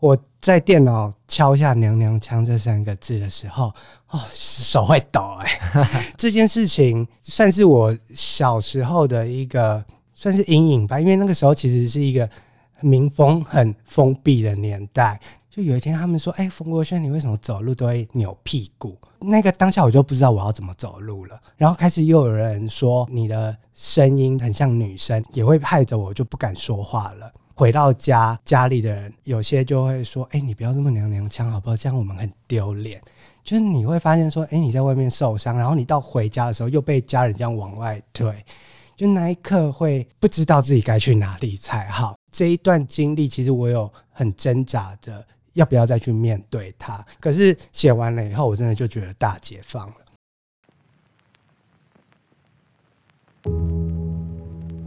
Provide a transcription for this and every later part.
我在电脑敲下“娘娘腔”这三个字的时候，哦，手会抖哎、欸。这件事情算是我小时候的一个算是阴影吧，因为那个时候其实是一个民风很封闭的年代。就有一天他们说：“哎、欸，冯国轩，你为什么走路都会扭屁股？”那个当下我就不知道我要怎么走路了。然后开始又有人说你的声音很像女生，也会害得我就不敢说话了。回到家，家里的人有些就会说：“哎、你不要这么娘娘腔，好不好？这样我们很丢脸。”就是你会发现说：“哎、你在外面受伤，然后你到回家的时候又被家人这样往外推，就那一刻会不知道自己该去哪里才好。”这一段经历，其实我有很挣扎的，要不要再去面对它？可是写完了以后，我真的就觉得大解放。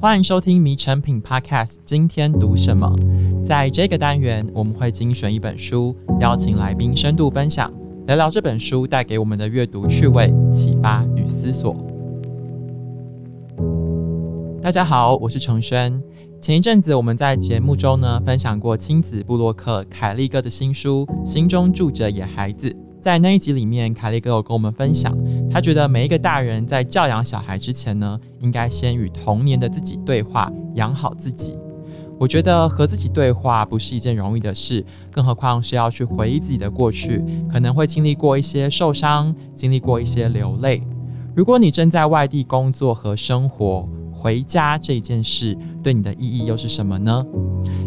欢迎收听《迷诚品 Podcast》，今天读什么？在这个单元，我们会精选一本书，邀请来宾深度分享，聊聊这本书带给我们的阅读趣味、启发与思索。大家好，我是承轩。前一阵子我们在节目中呢分享过亲子部落客凯利哥的新书《心中住着野孩子》。在那一集里面，凯利哥有跟我们分享，他觉得每一个大人在教养小孩之前呢，应该先与童年的自己对话，养好自己。我觉得和自己对话不是一件容易的事，更何况是要去回忆自己的过去，可能会经历过一些受伤，经历过一些流泪。如果你正在外地工作和生活，回家这件事对你的意义又是什么呢？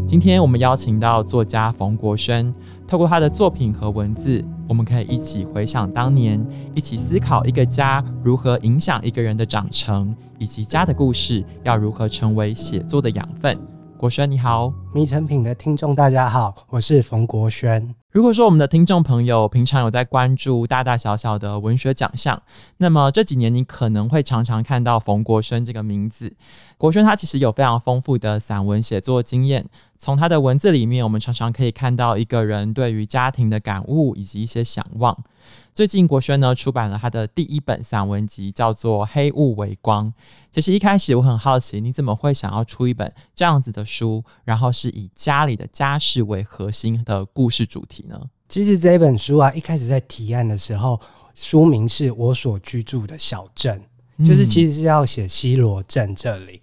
今天我们邀请到作家冯国轩，透过他的作品和文字，我们可以一起回想当年，一起思考一个家如何影响一个人的长成，以及家的故事要如何成为写作的养分。国轩你好，迷成品的听众大家好，我是冯国轩。如果说我们的听众朋友平常有在关注大大小小的文学奖项，那么这几年你可能会常常看到冯国轩这个名字。国轩他其实有非常丰富的散文写作经验，从他的文字里面，我们常常可以看到一个人对于家庭的感悟以及一些想望。最近国轩呢出版了他的第一本散文集，叫做《黑雾为光》。其实一开始我很好奇，你怎么会想要出一本这样子的书，然后是以家里的家事为核心的故事主题呢？其实这本书啊，一开始在提案的时候，书名是我所居住的小镇，就是其实是要写西罗镇这里。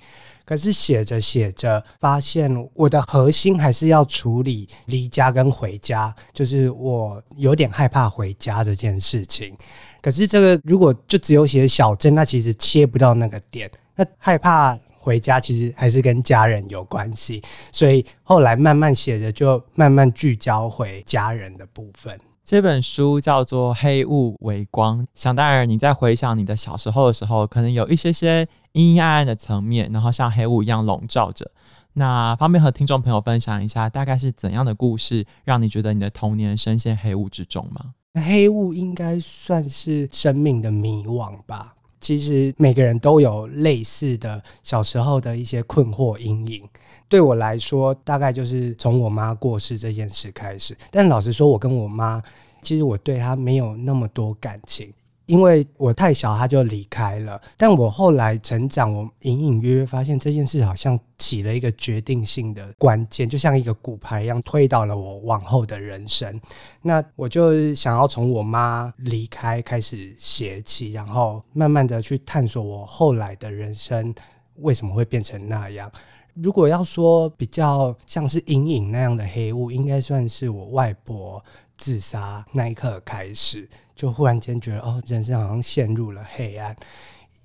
可是写着写着，发现我的核心还是要处理离家跟回家，就是我有点害怕回家这件事情。可是这个如果就只有写小镇，那其实切不到那个点。那害怕回家，其实还是跟家人有关系。所以后来慢慢写着，就慢慢聚焦回家人的部分。这本书叫做《黑雾为光》，想当然，你在回想你的小时候的时候，可能有一些些阴阴暗暗的层面，然后像黑雾一样笼罩着。那方便和听众朋友分享一下，大概是怎样的故事，让你觉得你的童年深陷黑雾之中吗？黑雾应该算是生命的迷惘吧。其实每个人都有类似的小时候的一些困惑阴影。对我来说，大概就是从我妈过世这件事开始。但老实说，我跟我妈，其实我对她没有那么多感情。因为我太小，他就离开了。但我后来成长，我隐隐约约发现这件事好像起了一个决定性的关键，就像一个骨牌一样，推倒了我往后的人生。那我就想要从我妈离开开始写起，然后慢慢的去探索我后来的人生为什么会变成那样。如果要说比较像是阴影那样的黑雾，应该算是我外婆自杀那一刻开始。就忽然间觉得哦，人生好像陷入了黑暗。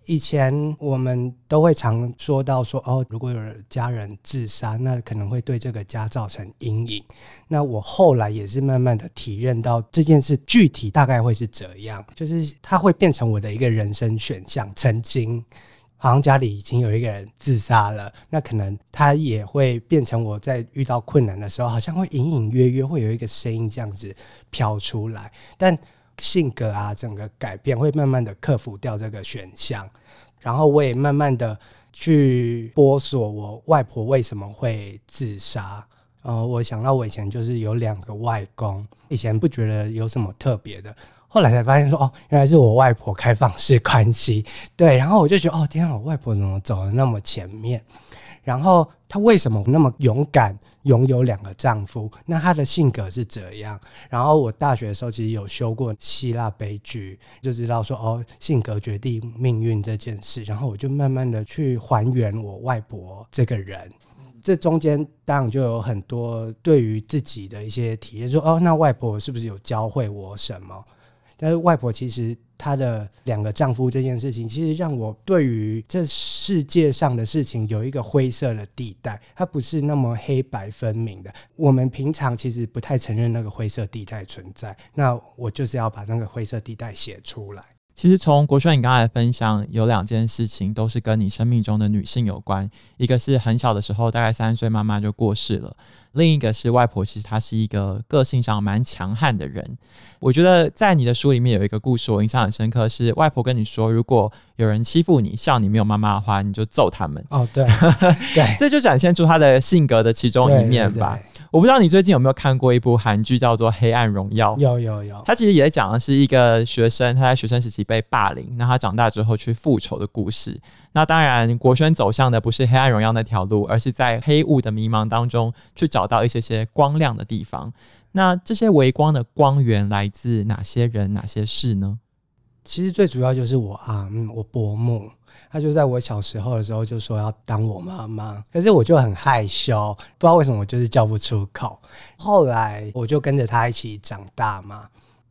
以前我们都会常说到说哦，如果有家人自杀，那可能会对这个家造成阴影。那我后来也是慢慢的体认到这件事具体大概会是怎样，就是它会变成我的一个人生选项。曾经好像家里已经有一个人自杀了，那可能他也会变成我在遇到困难的时候，好像会隐隐约约会有一个声音这样子飘出来，但。性格啊，整个改变会慢慢的克服掉这个选项，然后我也慢慢的去摸索我外婆为什么会自杀。呃，我想到我以前就是有两个外公，以前不觉得有什么特别的，后来才发现说，哦，原来是我外婆开放式关系。对，然后我就觉得，哦，天啊，我外婆怎么走得那么前面？然后她为什么那么勇敢，拥有两个丈夫？那她的性格是怎样？然后我大学的时候其实有修过希腊悲剧，就知道说，哦，性格决定命运这件事。然后我就慢慢的去还原我外婆这个人。这中间当然就有很多对于自己的一些体验，说，哦，那外婆是不是有教会我什么？但是外婆其实她的两个丈夫这件事情，其实让我对于这世界上的事情有一个灰色的地带，它不是那么黑白分明的。我们平常其实不太承认那个灰色地带存在，那我就是要把那个灰色地带写出来。其实从国轩你刚才的分享，有两件事情都是跟你生命中的女性有关，一个是很小的时候，大概三岁妈妈就过世了，另一个是外婆，其实她是一个个性上蛮强悍的人。我觉得在你的书里面有一个故事，我印象很深刻，是外婆跟你说，如果有人欺负你，笑你没有妈妈的话，你就揍他们。哦，对，对，这就展现出她的性格的其中一面吧。对对对我不知道你最近有没有看过一部韩剧，叫做《黑暗荣耀》。有有有，它其实也在讲的是一个学生，他在学生时期被霸凌，那他长大之后去复仇的故事。那当然，国轩走向的不是《黑暗荣耀》那条路，而是在黑雾的迷茫当中去找到一些些光亮的地方。那这些微光的光源来自哪些人、哪些事呢？其实最主要就是我啊，嗯，我伯母。他就在我小时候的时候就说要当我妈妈，可是我就很害羞，不知道为什么我就是叫不出口。后来我就跟着他一起长大嘛，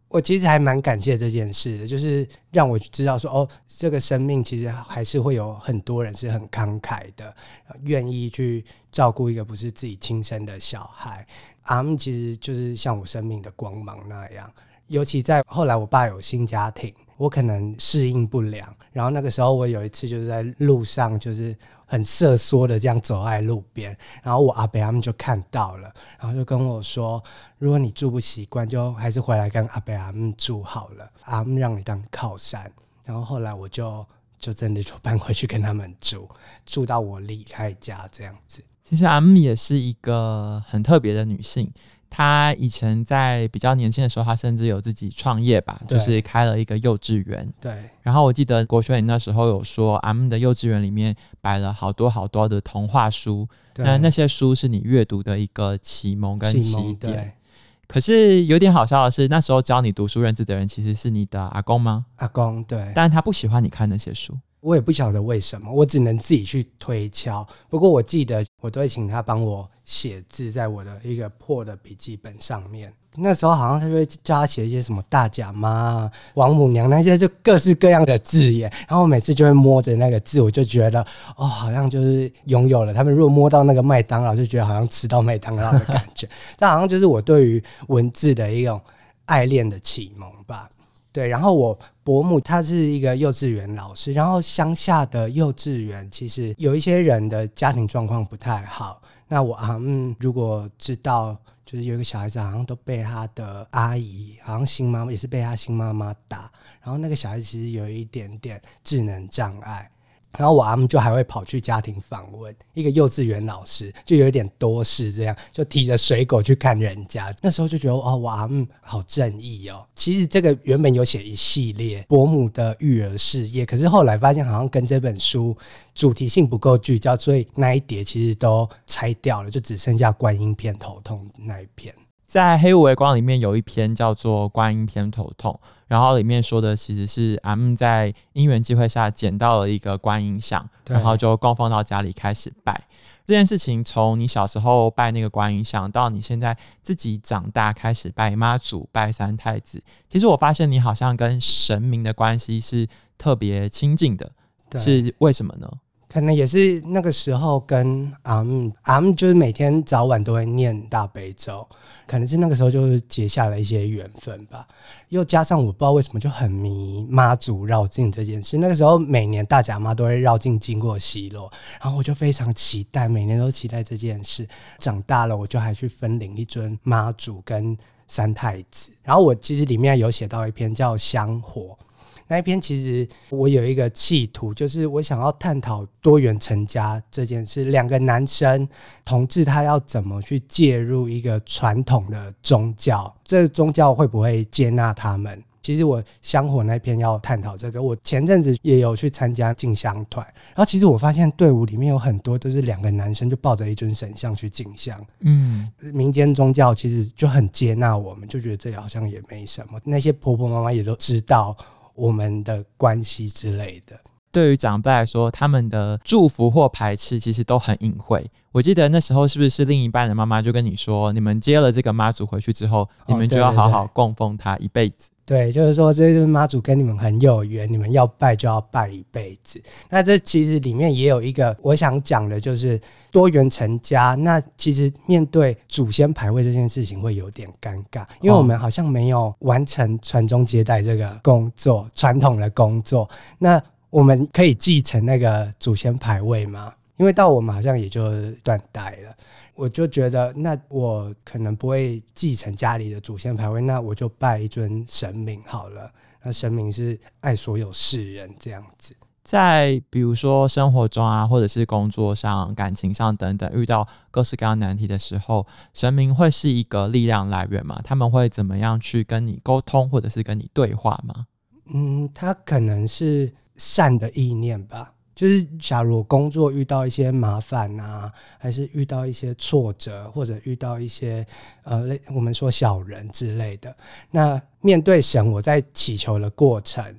我其实还蛮感谢这件事的，就是让我知道说哦，这个生命其实还是会有很多人是很慷慨的，愿意去照顾一个不是自己亲生的小孩。他们其实就是像我生命的光芒那样，尤其在后来我爸有新家庭。我可能适应不良，然后那个时候我有一次就是在路上，就是很瑟缩的这样走在路边，然后我阿伯他们就看到了，然后就跟我说：“如果你住不习惯，就还是回来跟阿伯阿们住好了，阿们让你当靠山。”然后后来我就就真的就搬回去跟他们住，住到我离开家这样子。其实阿姆也是一个很特别的女性。他以前在比较年轻的时候，他甚至有自己创业吧，就是开了一个幼稚园。对。然后我记得国轩你那时候有说，阿们的幼稚园里面摆了好多好多的童话书，那那些书是你阅读的一个启蒙跟起点。对。可是有点好笑的是，那时候教你读书认字的人其实是你的阿公吗？阿公，对。但他不喜欢你看那些书。我也不晓得为什么，我只能自己去推敲。不过我记得，我都会请他帮我写字在我的一个破的笔记本上面。那时候好像他就会叫他写一些什么大甲妈、王母娘那些就各式各样的字眼。然后我每次就会摸着那个字，我就觉得哦，好像就是拥有了。他们如果摸到那个麦当劳，就觉得好像吃到麦当劳的感觉。这好像就是我对于文字的一种爱恋的启蒙吧。对，然后我伯母她是一个幼稚园老师，然后乡下的幼稚园其实有一些人的家庭状况不太好。那我啊，嗯，如果知道就是有一个小孩子好像都被他的阿姨，好像新妈妈也是被他新妈妈打，然后那个小孩子其实有一点点智能障碍。然后我阿姆就还会跑去家庭访问，一个幼稚园老师就有点多事，这样就提着水果去看人家。那时候就觉得哦，我阿姆好正义哦。其实这个原本有写一系列伯母的育儿事业，可是后来发现好像跟这本书主题性不够聚焦，所以那一叠其实都拆掉了，就只剩下观音片头痛那一篇。在黑五微光里面有一篇叫做《观音偏头痛》，然后里面说的其实是阿们在因缘机会下捡到了一个观音像，然后就供奉到家里开始拜。这件事情从你小时候拜那个观音像，到你现在自己长大开始拜妈祖、拜三太子，其实我发现你好像跟神明的关系是特别亲近的，是为什么呢？可能也是那个时候跟阿姆阿姆就是每天早晚都会念大悲咒，可能是那个时候就是结下了一些缘分吧。又加上我不知道为什么就很迷妈祖绕境这件事。那个时候每年大甲妈都会绕境经过西洛，然后我就非常期待，每年都期待这件事。长大了我就还去分领一尊妈祖跟三太子。然后我其实里面有写到一篇叫《香火》。那一篇其实我有一个企图，就是我想要探讨多元成家这件事。两个男生同志，他要怎么去介入一个传统的宗教？这个宗教会不会接纳他们？其实我香火那篇要探讨这个，我前阵子也有去参加进香团，然后其实我发现队伍里面有很多都是两个男生就抱着一尊神像去进香。嗯，民间宗教其实就很接纳我们，就觉得这好像也没什么。那些婆婆妈妈也都知道我们的关系之类的。对于长辈来说，他们的祝福或排斥其实都很隐晦。我记得那时候是不是另一半的妈妈就跟你说，你们接了这个妈祖回去之后，你们就要好好供奉她一辈子。对，对就是说这是妈祖跟你们很有缘，你们要拜就要拜一辈子。那这其实里面也有一个我想讲的，就是多元成家。那其实面对祖先牌位这件事情会有点尴尬，因为我们好像没有完成传宗接代这个工作，传统的工作。那我们可以继承那个祖先牌位吗？因为到我们好像也就断代了。我就觉得，那我可能不会继承家里的祖先牌位，那我就拜一尊神明好了。那神明是爱所有世人这样子。在比如说生活中啊，或者是工作上、感情上等等，遇到各式各样难题的时候，神明会是一个力量来源吗？他们会怎么样去跟你沟通，或者是跟你对话吗？嗯，他可能是善的意念吧。就是，假如工作遇到一些麻烦啊，还是遇到一些挫折，或者遇到一些呃，类我们说小人之类的，那面对神，我在祈求的过程，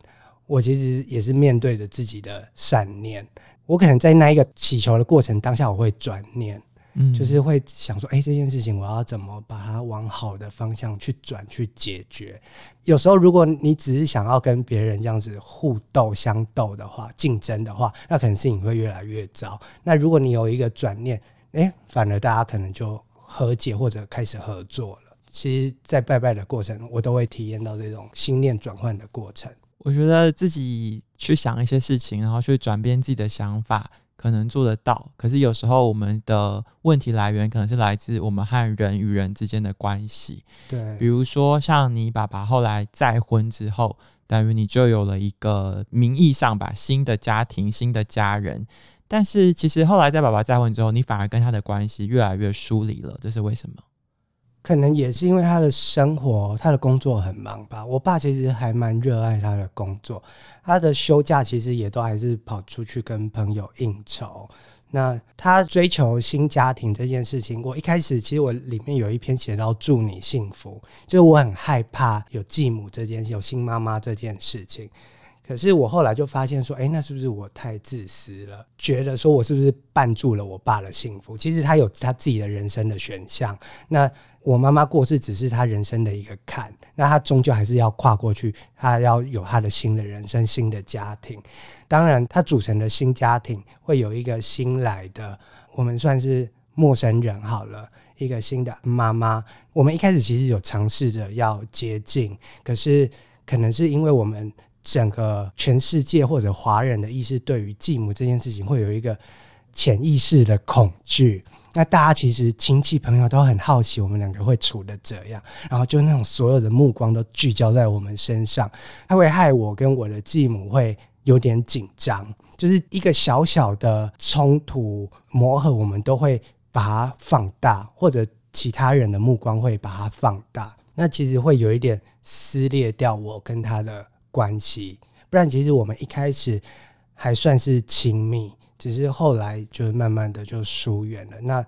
我其实也是面对着自己的善念。我可能在那一个祈求的过程当下，我会转念。嗯，就是会想说，哎、欸，这件事情我要怎么把它往好的方向去转去解决？有时候，如果你只是想要跟别人这样子互斗相斗的话，竞争的话，那可能事情会越来越糟。那如果你有一个转念，哎、欸，反而大家可能就和解或者开始合作了。其实，在拜拜的过程，我都会体验到这种心念转换的过程。我觉得自己去想一些事情，然后去转变自己的想法。可能做得到，可是有时候我们的问题来源可能是来自我们和人与人之间的关系。对，比如说像你爸爸后来再婚之后，等于你就有了一个名义上吧新的家庭、新的家人，但是其实后来在爸爸再婚之后，你反而跟他的关系越来越疏离了，这是为什么？可能也是因为他的生活，他的工作很忙吧。我爸其实还蛮热爱他的工作，他的休假其实也都还是跑出去跟朋友应酬。那他追求新家庭这件事情，我一开始其实我里面有一篇写到祝你幸福，就是我很害怕有继母这件有新妈妈这件事情。可是我后来就发现说，哎，那是不是我太自私了？觉得说我是不是绊住了我爸的幸福？其实他有他自己的人生的选项。那我妈妈过世只是他人生的一个坎，那他终究还是要跨过去，他要有他的新的人生、新的家庭。当然，他组成的新家庭会有一个新来的，我们算是陌生人好了，一个新的妈妈。我们一开始其实有尝试着要接近，可是可能是因为我们。整个全世界或者华人的意识，对于继母这件事情会有一个潜意识的恐惧。那大家其实亲戚朋友都很好奇，我们两个会处得怎样，然后就那种所有的目光都聚焦在我们身上，它会害我跟我的继母会有点紧张，就是一个小小的冲突磨合，我们都会把它放大，或者其他人的目光会把它放大，那其实会有一点撕裂掉我跟他的。关系，不然其实我们一开始还算是亲密，只是后来就慢慢的就疏远了。那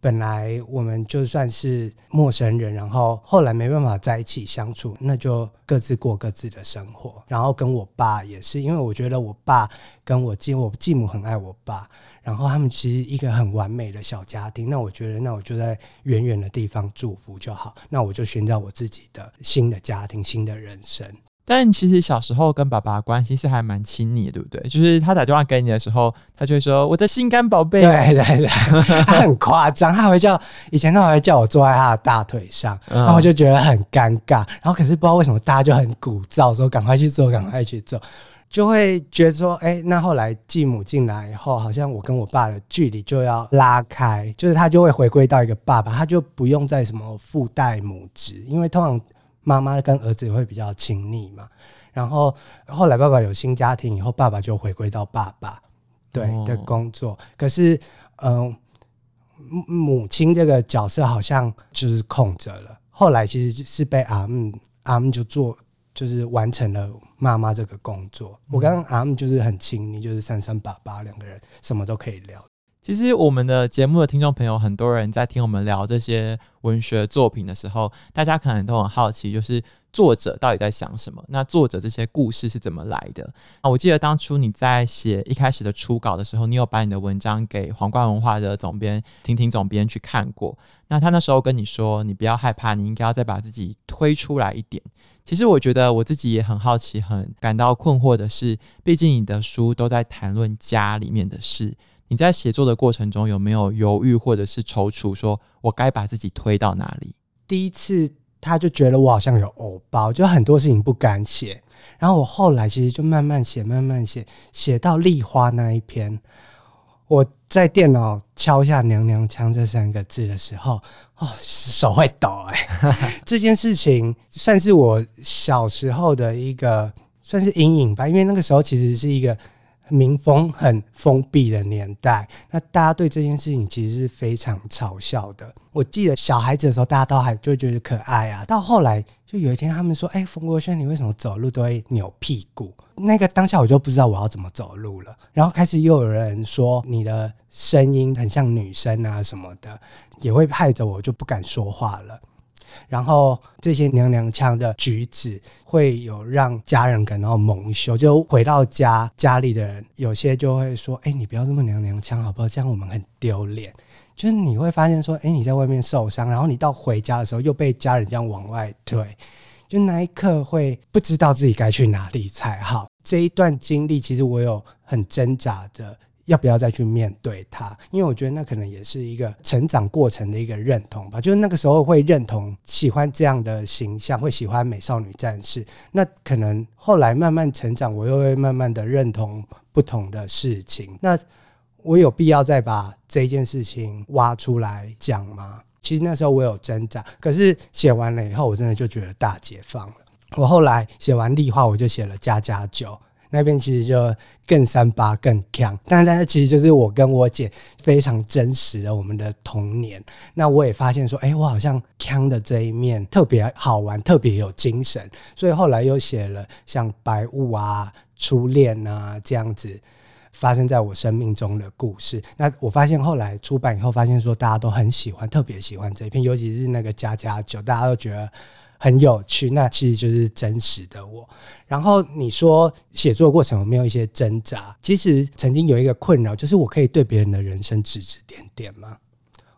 本来我们就算是陌生人，然后后来没办法在一起相处，那就各自过各自的生活。然后跟我爸也是，因为我觉得我爸跟我继我继母很爱我爸，然后他们其实一个很完美的小家庭。那我觉得，那我就在远远的地方祝福就好。那我就寻找我自己的新的家庭，新的人生。但其实小时候跟爸爸关系是还蛮亲密的，对不对？就是他打电话给你的时候，他就会说：“我的心肝宝贝。”对对 对，他很夸张，他还会叫以前他还会叫我坐在他的大腿上，然后我就觉得很尴尬。然后可是不知道为什么大家就很鼓噪说：“赶快去做，赶快去做。”就会觉得说：“哎，那后来继母进来以后，好像我跟我爸的距离就要拉开，就是他就会回归到一个爸爸，他就不用再什么父代母职，因为通常。”妈妈跟儿子会比较亲密嘛，然后后来爸爸有新家庭以后，爸爸就回归到爸爸对的工作。可是，嗯，母亲这个角色好像就是空着了。后来其实是被阿姆阿姆就做就是完成了妈妈这个工作。我跟阿姆就是很亲密，就是三三八八两个人什么都可以聊。其实我们的节目的听众朋友，很多人在听我们聊这些文学作品的时候，大家可能都很好奇，就是作者到底在想什么？那作者这些故事是怎么来的？啊，我记得当初你在写一开始的初稿的时候，你有把你的文章给皇冠文化的总编婷婷总编去看过。那他那时候跟你说，你不要害怕，你应该要再把自己推出来一点。其实我觉得我自己也很好奇，很感到困惑的是，毕竟你的书都在谈论家里面的事。你在写作的过程中有没有犹豫或者是踌躇，说我该把自己推到哪里？第一次他就觉得我好像有偶包，就很多事情不敢写。然后我后来其实就慢慢写，慢慢写，写到立花那一篇，我在电脑敲下“娘娘腔”这三个字的时候，哦，手会抖哎、欸。这件事情算是我小时候的一个算是阴影吧，因为那个时候其实是一个。民风很封闭的年代，那大家对这件事情其实是非常嘲笑的。我记得小孩子的时候，大家都还就觉得可爱啊。到后来，就有一天他们说：“哎、欸，冯国轩，你为什么走路都会扭屁股？”那个当下我就不知道我要怎么走路了。然后开始又有人说你的声音很像女生啊什么的，也会害得我就不敢说话了。然后这些娘娘腔的举止会有让家人感到蒙羞，就回到家，家里的人有些就会说：“哎，你不要这么娘娘腔好不好？这样我们很丢脸。”就是你会发现说：“哎，你在外面受伤，然后你到回家的时候又被家人这样往外推，就那一刻会不知道自己该去哪里才好。”这一段经历其实我有很挣扎的。要不要再去面对它？因为我觉得那可能也是一个成长过程的一个认同吧。就是那个时候会认同喜欢这样的形象，会喜欢美少女战士。那可能后来慢慢成长，我又会慢慢的认同不同的事情。那我有必要再把这件事情挖出来讲吗？其实那时候我有挣扎，可是写完了以后，我真的就觉得大解放了。我后来写完立花，我就写了家家酒。那边其实就更三八更强，但是但是其实就是我跟我姐非常真实的我们的童年。那我也发现说，哎、我好像锵的这一面特别好玩，特别有精神，所以后来又写了像白雾啊、初恋啊这样子发生在我生命中的故事。那我发现后来出版以后，发现说大家都很喜欢，特别喜欢这一篇，尤其是那个家家酒，大家都觉得。很有趣，那其实就是真实的我。然后你说写作过程有没有一些挣扎？其实曾经有一个困扰，就是我可以对别人的人生指指点点吗？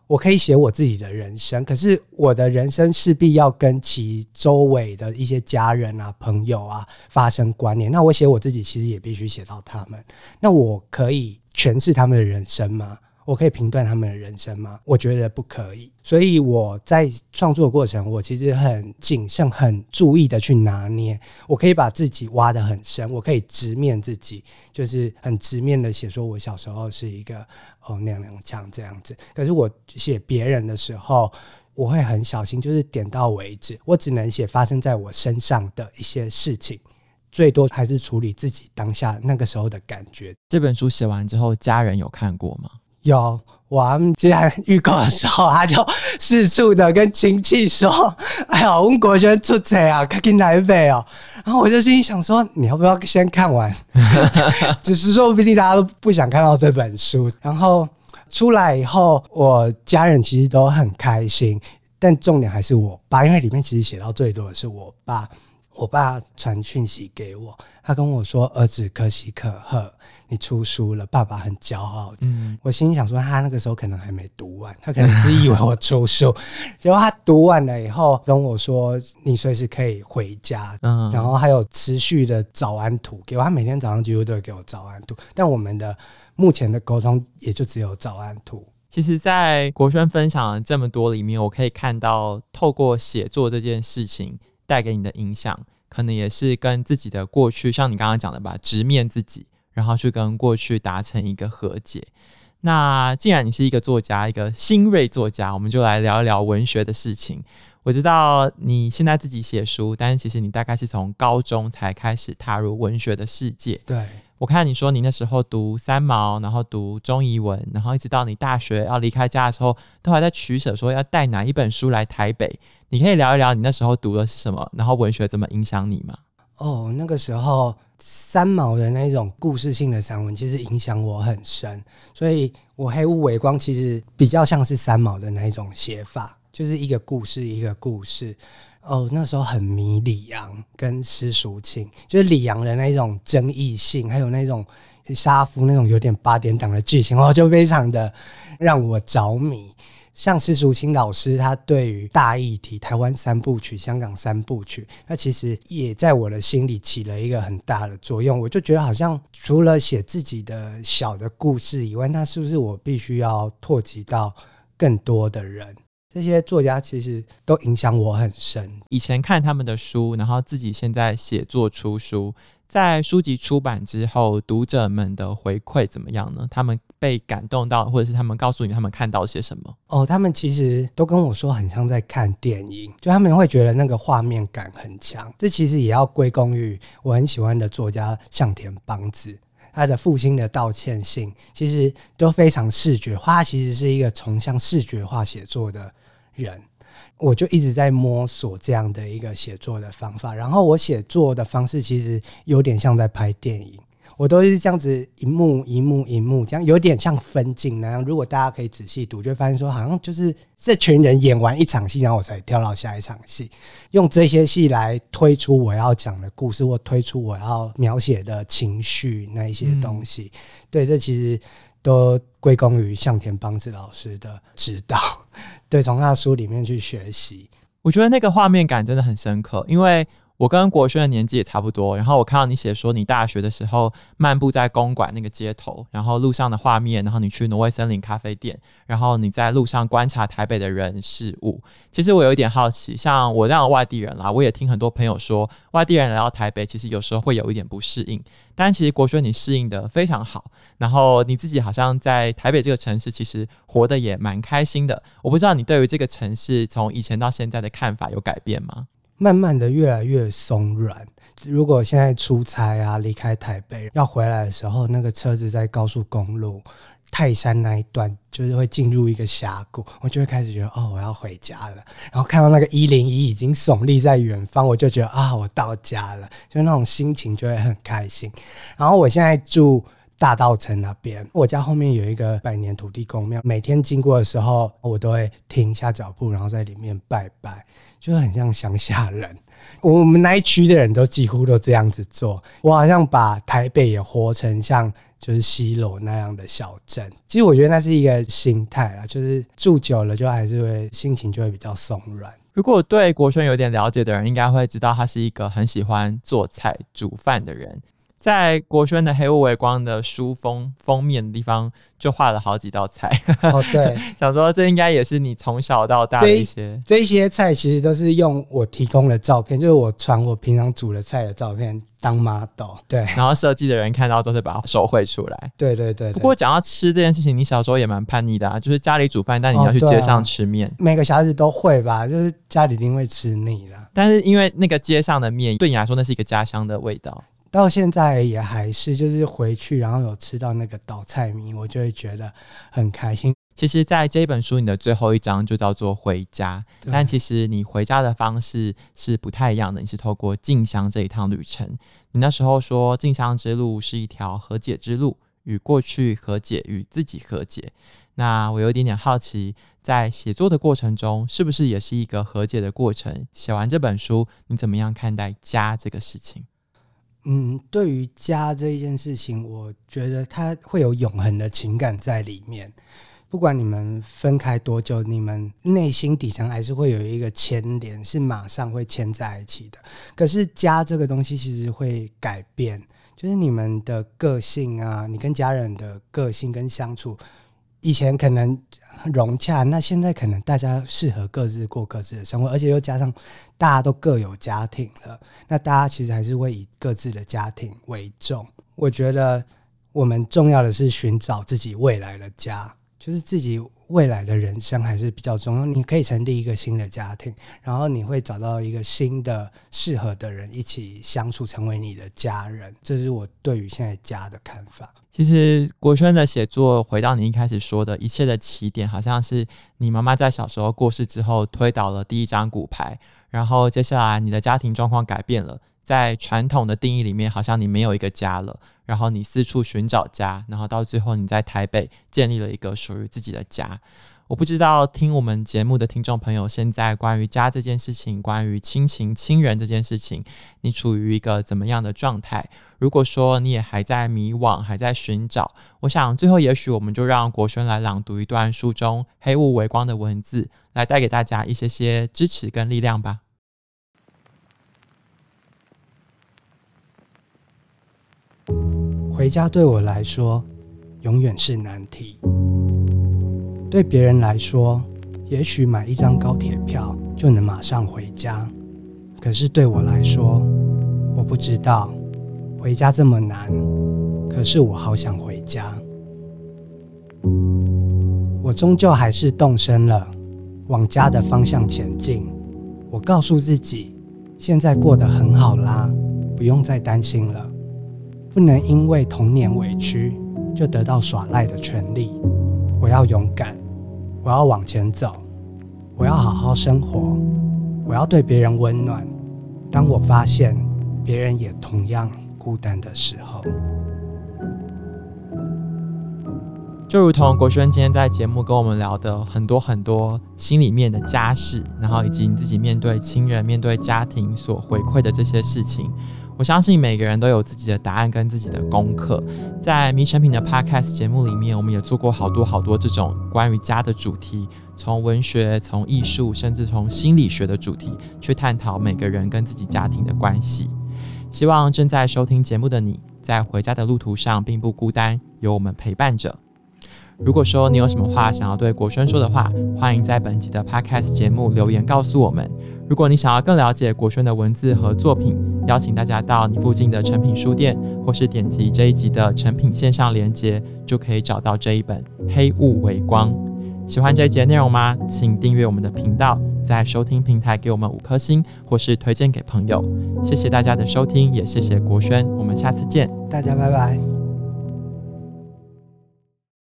我可以写我自己的人生，可是我的人生势必要跟其周围的一些家人啊、朋友啊发生关联。那我写我自己，其实也必须写到他们。那我可以诠释他们的人生吗？我可以评断他们的人生吗？我觉得不可以。所以我在创作过程，我其实很谨慎、很注意的去拿捏。我可以把自己挖得很深，我可以直面自己，就是很直面的写，说我小时候是一个哦娘娘腔这样子。可是我写别人的时候，我会很小心，就是点到为止。我只能写发生在我身上的一些事情，最多还是处理自己当下那个时候的感觉。这本书写完之后，家人有看过吗？有，我接下来预购的时候，他就四处的跟亲戚说：“哎呀，温国轩出贼啊，赶紧来北哦。”然后我就心里想说：“你要不要先看完？” 只是说不定大家都不想看到这本书。然后出来以后，我家人其实都很开心，但重点还是我爸，因为里面其实写到最多的是我爸。我爸传讯息给我，他跟我说：“儿子可喜可贺，你出书了，爸爸很骄傲。”嗯，我心里想说，他那个时候可能还没读完，他可能只以为我出书。结果他读完了以后跟我说：“你随时可以回家。”嗯，然后还有持续的早安图给我，他每天早上几乎都会给我早安图。但我们的目前的沟通也就只有早安图。其实，在国轩分享了这么多里面，我可以看到透过写作这件事情。带给你的影响，可能也是跟自己的过去，像你刚刚讲的吧，直面自己，然后去跟过去达成一个和解。那既然你是一个作家，一个新锐作家，我们就来聊一聊文学的事情。我知道你现在自己写书，但是其实你大概是从高中才开始踏入文学的世界。对。我看你说你那时候读三毛，然后读中译文，然后一直到你大学要离开家的时候，都还在取舍，说要带哪一本书来台北。你可以聊一聊你那时候读的是什么，然后文学怎么影响你吗？哦，那个时候三毛的那种故事性的散文，其实影响我很深，所以我黑乌微光其实比较像是三毛的那一种写法，就是一个故事一个故事。哦，那时候很迷李阳跟施淑卿，就是李阳的那种争议性，还有那种杀夫那种有点八点档的剧情，哦，就非常的让我着迷。像施淑清老师，他对于大议题、台湾三部曲、香港三部曲，那其实也在我的心里起了一个很大的作用。我就觉得，好像除了写自己的小的故事以外，那是不是我必须要拓及到更多的人？这些作家其实都影响我很深。以前看他们的书，然后自己现在写作出书，在书籍出版之后，读者们的回馈怎么样呢？他们被感动到，或者是他们告诉你他们看到些什么？哦，他们其实都跟我说，很像在看电影，就他们会觉得那个画面感很强。这其实也要归功于我很喜欢的作家向田邦子。他的父亲的道歉信其实都非常视觉化，他其实是一个崇尚视觉化写作的人。我就一直在摸索这样的一个写作的方法，然后我写作的方式其实有点像在拍电影。我都是这样子一幕一幕一幕，这样有点像分镜那样。如果大家可以仔细读，就会发现说，好像就是这群人演完一场戏，然后我才跳到下一场戏，用这些戏来推出我要讲的故事，或推出我要描写的情绪那一些东西。嗯、对，这其实都归功于向田邦子老师的指导。对，从他的书里面去学习，我觉得那个画面感真的很深刻，因为。我跟国轩的年纪也差不多，然后我看到你写说你大学的时候漫步在公馆那个街头，然后路上的画面，然后你去挪威森林咖啡店，然后你在路上观察台北的人事物。其实我有一点好奇，像我这样的外地人啦，我也听很多朋友说，外地人来到台北，其实有时候会有一点不适应。但其实国轩你适应得非常好，然后你自己好像在台北这个城市，其实活得也蛮开心的。我不知道你对于这个城市从以前到现在的看法有改变吗？慢慢的越来越松软。如果现在出差啊，离开台北要回来的时候，那个车子在高速公路泰山那一段，就是会进入一个峡谷，我就会开始觉得哦，我要回家了。然后看到那个一零一已经耸立在远方，我就觉得啊，我到家了，就那种心情就会很开心。然后我现在住大稻城那边，我家后面有一个百年土地公庙，每天经过的时候，我都会停下脚步，然后在里面拜拜。就很像乡下人，我们那一区的人都几乎都这样子做。我好像把台北也活成像就是西螺那样的小镇。其实我觉得那是一个心态啊，就是住久了就还是会心情就会比较松软。如果对国轩有点了解的人，应该会知道他是一个很喜欢做菜煮饭的人。在国轩的《黑雾微光》的书封封面的地方，就画了好几道菜。哦，对，想说这应该也是你从小到大的一些这。这些菜其实都是用我提供的照片，就是我传我平常煮的菜的照片当 model。对，然后设计的人看到都是把它手绘出来。对对对，对。不过讲到吃这件事情，你小时候也蛮叛逆的啊，就是家里煮饭，但你要去街上吃面。哦啊。每个小孩子都会吧，就是家里一定会吃腻了。但是因为那个街上的面对你来说，那是一个家乡的味道。到现在也还是，就是回去然后有吃到那个倒菜米，我就会觉得很开心。其实，在这一本书，你的最后一章就叫做回家，但其实你回家的方式是不太一样的。你是透过进香这一趟旅程。你那时候说，进香之路是一条和解之路，与过去和解，与自己和解。那我有一点点好奇，在写作的过程中，是不是也是一个和解的过程？写完这本书，你怎么样看待家这个事情？嗯，对于家这一件事情，我觉得它会有永恒的情感在里面。不管你们分开多久，你们内心底层还是会有一个牵连，是马上会牵在一起的。可是家这个东西其实会改变，就是你们的个性啊，你跟家人的个性跟相处，以前可能。融洽，那现在可能大家适合各自过各自的生活，而且又加上大家都各有家庭了，那大家其实还是会以各自的家庭为重。我觉得我们重要的是寻找自己未来的家，就是自己未来的人生还是比较重要。你可以成立一个新的家庭，然后你会找到一个新的适合的人一起相处，成为你的家人。这是我对于现在家的看法。其实国轩的写作，回到你一开始说的一切的起点，好像是你妈妈在小时候过世之后推倒了第一张骨牌，然后接下来你的家庭状况改变了，在传统的定义里面，好像你没有一个家了，然后你四处寻找家，然后到最后你在台北建立了一个属于自己的家。我不知道听我们节目的听众朋友，现在关于家这件事情，关于亲情、亲人这件事情，你处于一个怎么样的状态？如果说你也还在迷惘，还在寻找，我想最后也许我们就让国轩来朗读一段书中黑雾微光的文字，来带给大家一些些支持跟力量吧。回家对我来说，永远是难题。对别人来说，也许买一张高铁票就能马上回家。可是对我来说，我不知道回家这么难。可是我好想回家。我终究还是动身了，往家的方向前进。我告诉自己，现在过得很好啦，不用再担心了。不能因为童年委屈就得到耍赖的权利。我要勇敢。我要往前走，我要好好生活，我要对别人温暖。当我发现别人也同样孤单的时候，就如同国轩今天在节目跟我们聊的很多很多心里面的家事，然后以及你自己面对亲人、面对家庭所回馈的这些事情。我相信每个人都有自己的答案跟自己的功课。在迷成品的 Podcast 节目里面，我们也做过好多好多这种关于家的主题，从文学、从艺术，甚至从心理学的主题去探讨每个人跟自己家庭的关系。希望正在收听节目的你在回家的路途上并不孤单，有我们陪伴着。如果说你有什么话想要对国轩说的话，欢迎在本集的 Podcast 节目留言告诉我们。如果你想要更了解国轩的文字和作品，邀请大家到你附近的诚品书店，或是点击这一集的诚品线上连接，就可以找到这一本《黑雾为光》。喜欢这一集内容吗？请订阅我们的频道，在收听平台给我们五颗星，或是推荐给朋友。谢谢大家的收听，也谢谢国轩，我们下次见，大家拜拜。